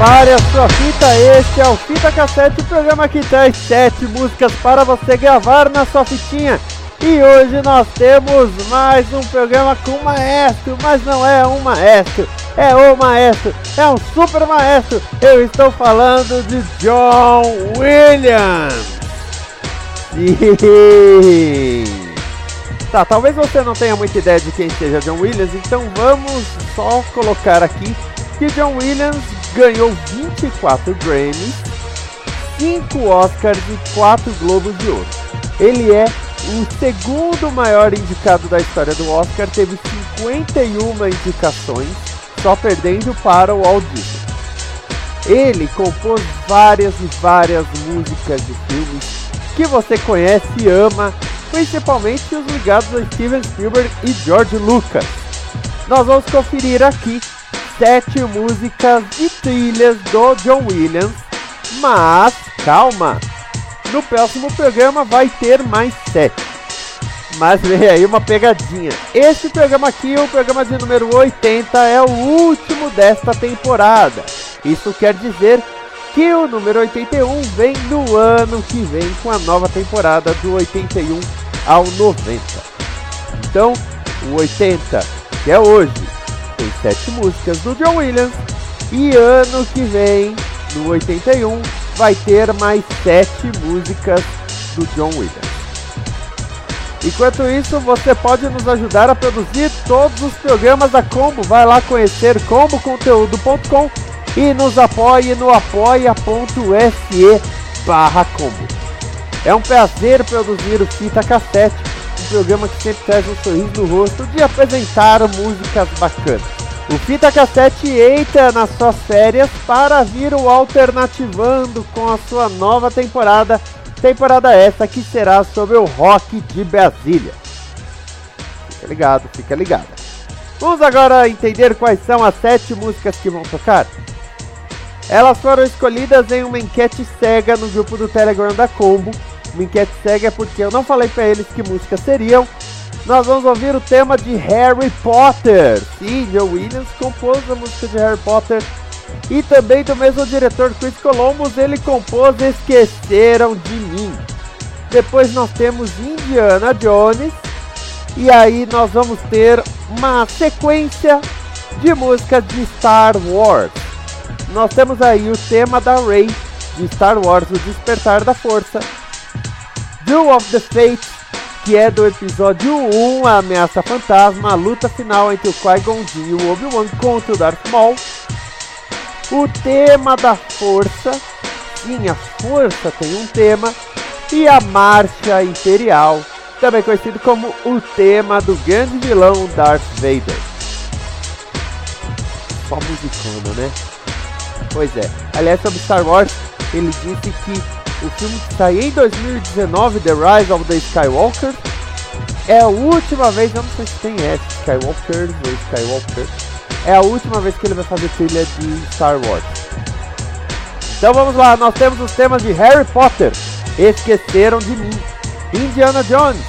Prepare a sua fita, este é o Fita Cassete, o programa que traz sete músicas para você gravar na sua fitinha. E hoje nós temos mais um programa com um maestro, mas não é um maestro, é o maestro, é um super maestro. Eu estou falando de John Williams. Tá, talvez você não tenha muita ideia de quem seja John Williams, então vamos só colocar aqui que John Williams ganhou 24 Grammys, 5 Oscars e 4 Globos de Ouro. Ele é o segundo maior indicado da história do Oscar, teve 51 indicações, só perdendo para o Walt Disney. Ele compôs várias e várias músicas de filmes que você conhece e ama, principalmente os ligados a Steven Spielberg e George Lucas. Nós vamos conferir aqui sete músicas e trilhas do John Williams, mas calma, no próximo programa vai ter mais sete. Mas vem aí uma pegadinha. Esse programa aqui, o programa de número 80, é o último desta temporada. Isso quer dizer que o número 81 vem no ano que vem com a nova temporada do 81 ao 90. Então, o 80, que é hoje, sete músicas do John Williams. E ano que vem, no 81, vai ter mais sete músicas do John Williams. Enquanto isso, você pode nos ajudar a produzir todos os programas da Combo. Vai lá conhecer comboconteúdo.com e nos apoie no apoia.se barra combo. É um prazer produzir o Fita Cassete, um programa que sempre traz um sorriso no rosto de apresentar músicas bacanas. O Fita Cassete entra nas suas férias para vir o alternativando com a sua nova temporada, temporada essa que será sobre o rock de Brasília. Fica ligado, fica ligado. Vamos agora entender quais são as sete músicas que vão tocar? Elas foram escolhidas em uma enquete cega no grupo do Telegram da Combo. Uma enquete cega porque eu não falei para eles que músicas seriam. Nós vamos ouvir o tema de Harry Potter. Sim, Joe Williams compôs a música de Harry Potter. E também do mesmo diretor Chris Columbus, ele compôs Esqueceram de Mim. Depois nós temos Indiana Jones. E aí nós vamos ter uma sequência de músicas de Star Wars nós temos aí o tema da Rey de Star Wars O Despertar da Força, Duel of the Fates, que é do episódio 1, a Ameaça Fantasma, a luta final entre o Qui-Gon e o Obi-Wan contra o Darth Maul, o tema da Força, sim, a Força tem um tema, e a Marcha Imperial, também conhecido como o tema do grande vilão Darth Vader. Só musicona, né? Pois é. Aliás, sobre Star Wars, ele disse que o filme que sai em 2019, The Rise of the Skywalker, é a última vez, não sei se tem S, Skywalker ou Skywalker, é a última vez que ele vai fazer trilha de Star Wars. Então vamos lá, nós temos os temas de Harry Potter, Esqueceram de Mim, Indiana Jones,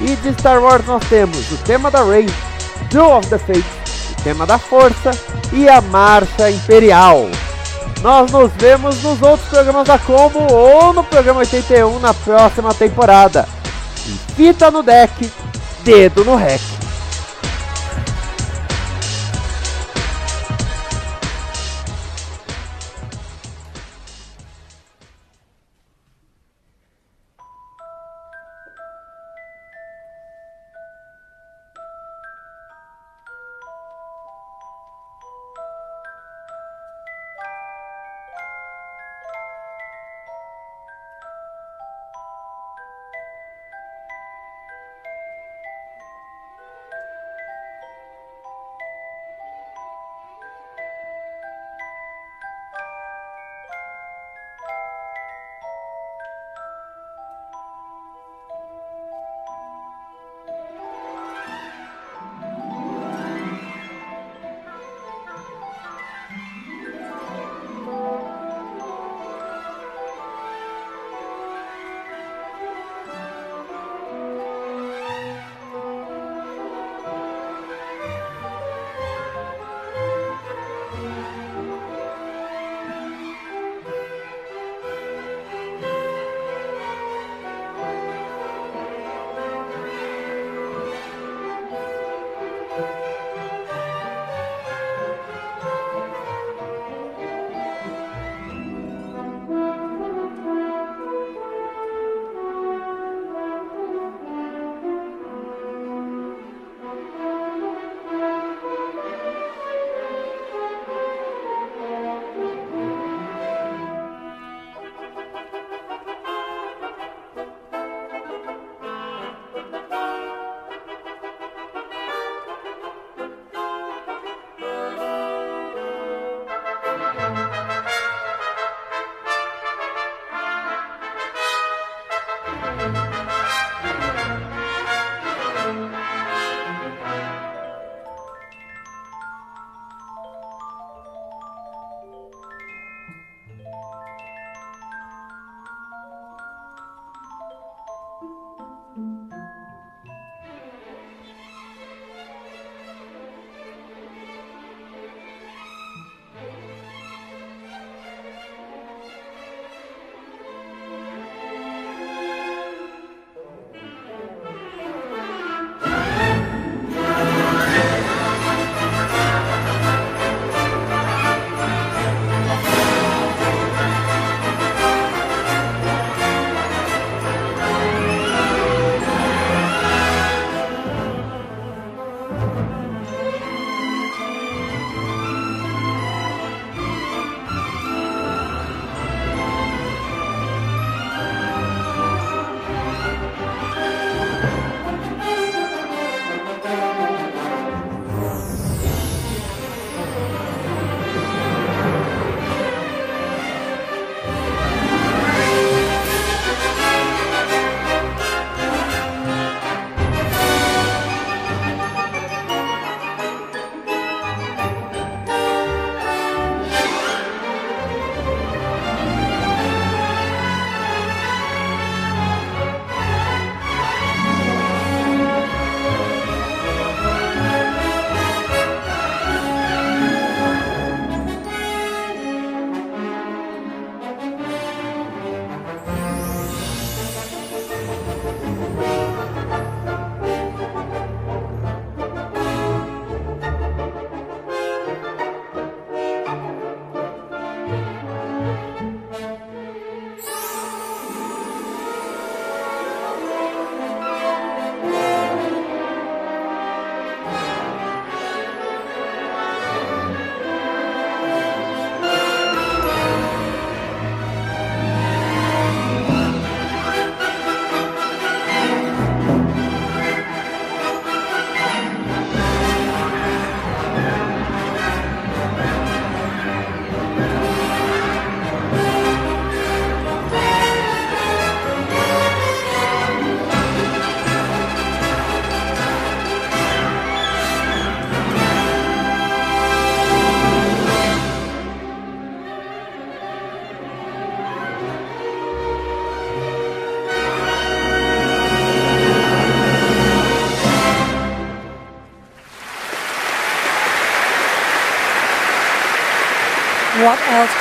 e de Star Wars nós temos o tema da Rey, Duel of the Fates, o tema da Força e a Marcha Imperial. Nós nos vemos nos outros programas da Combo ou no programa 81 na próxima temporada. E fita no deck, dedo no rec.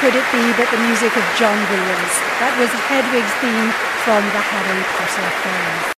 Could it be but the music of John Williams? That was Hedwig's theme from the Harry Potter films.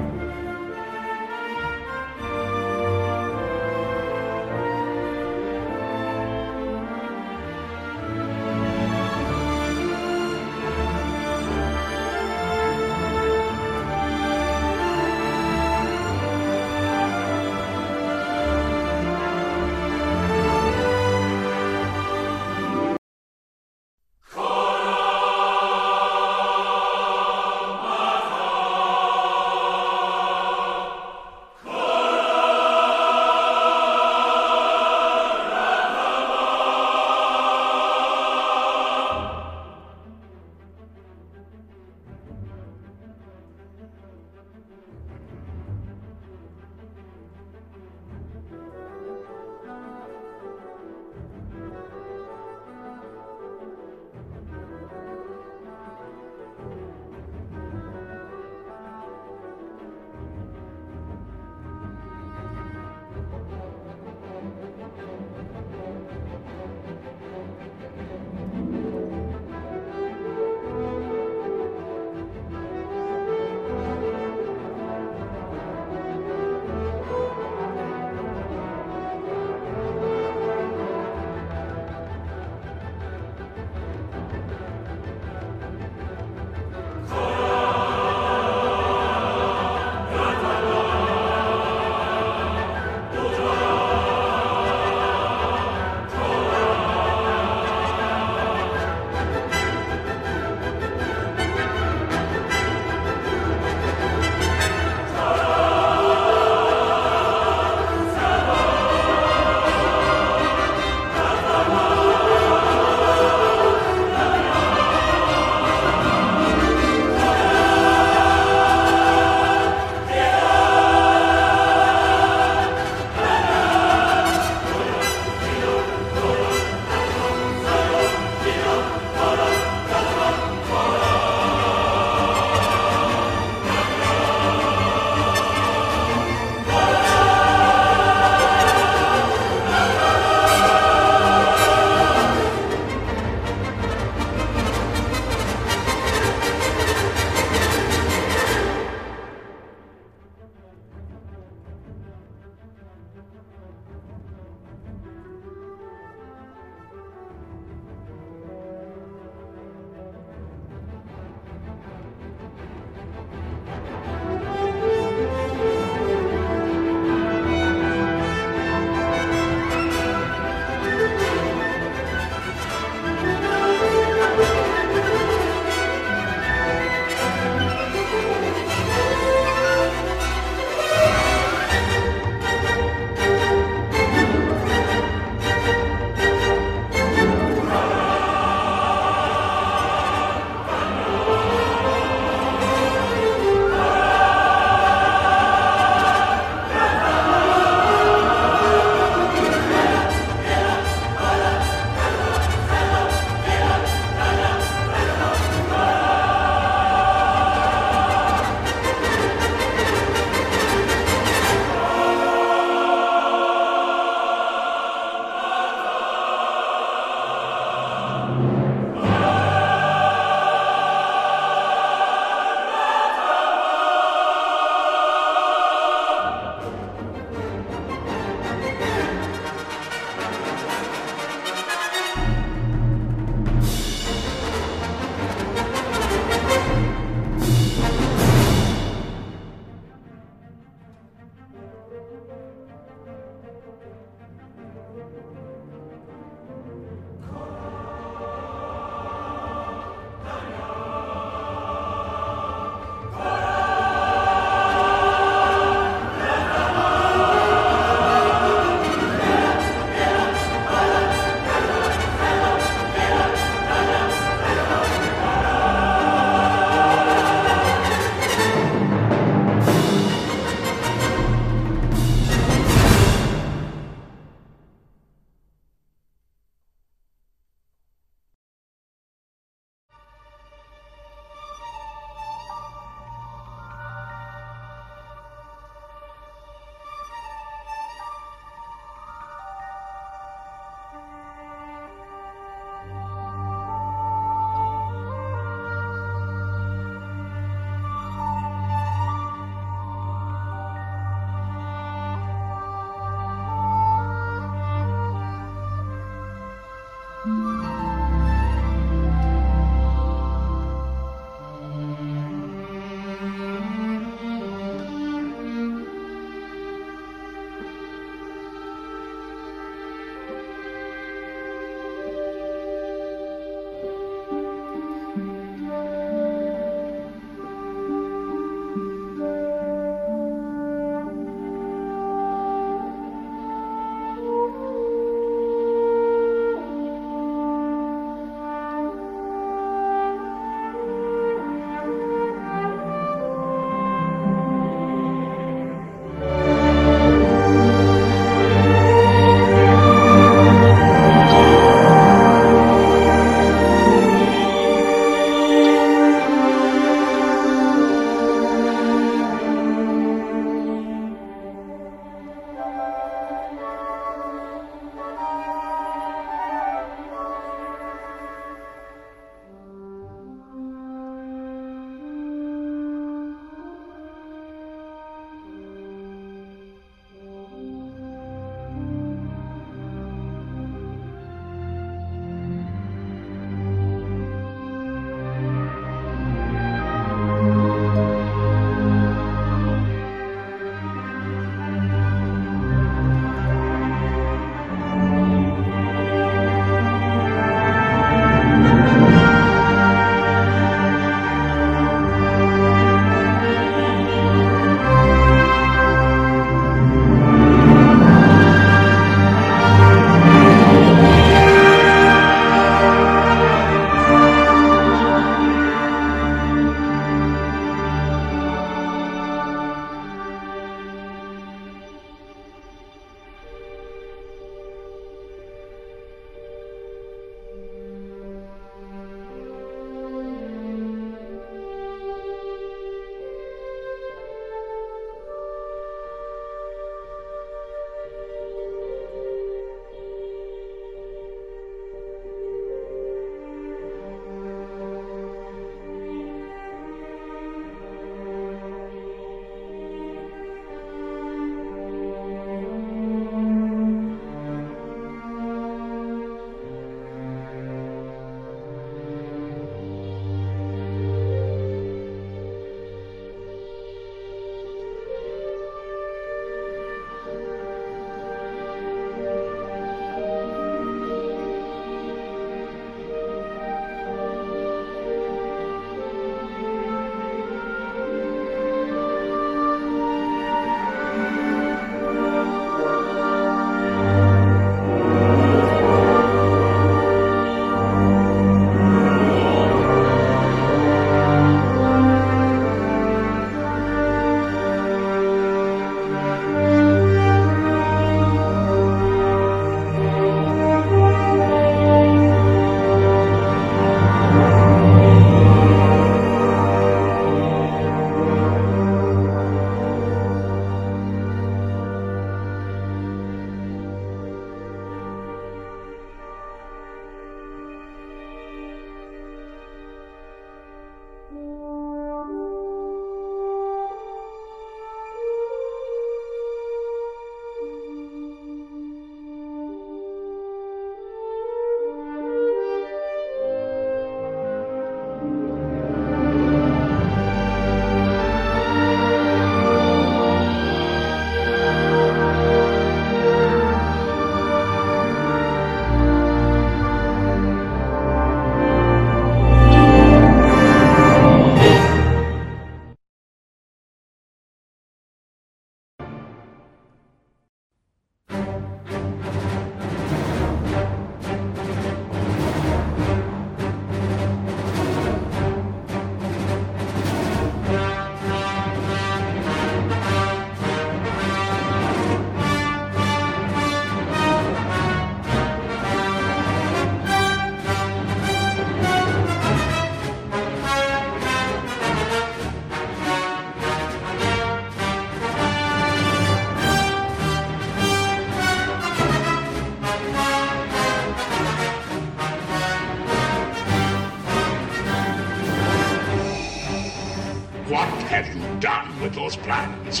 Those plans?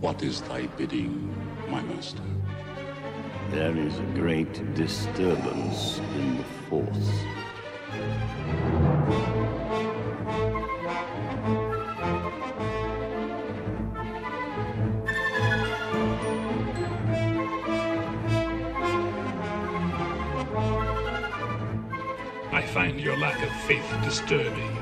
What is thy bidding, my master? There is a great disturbance in the Force. Find your lack of faith disturbing.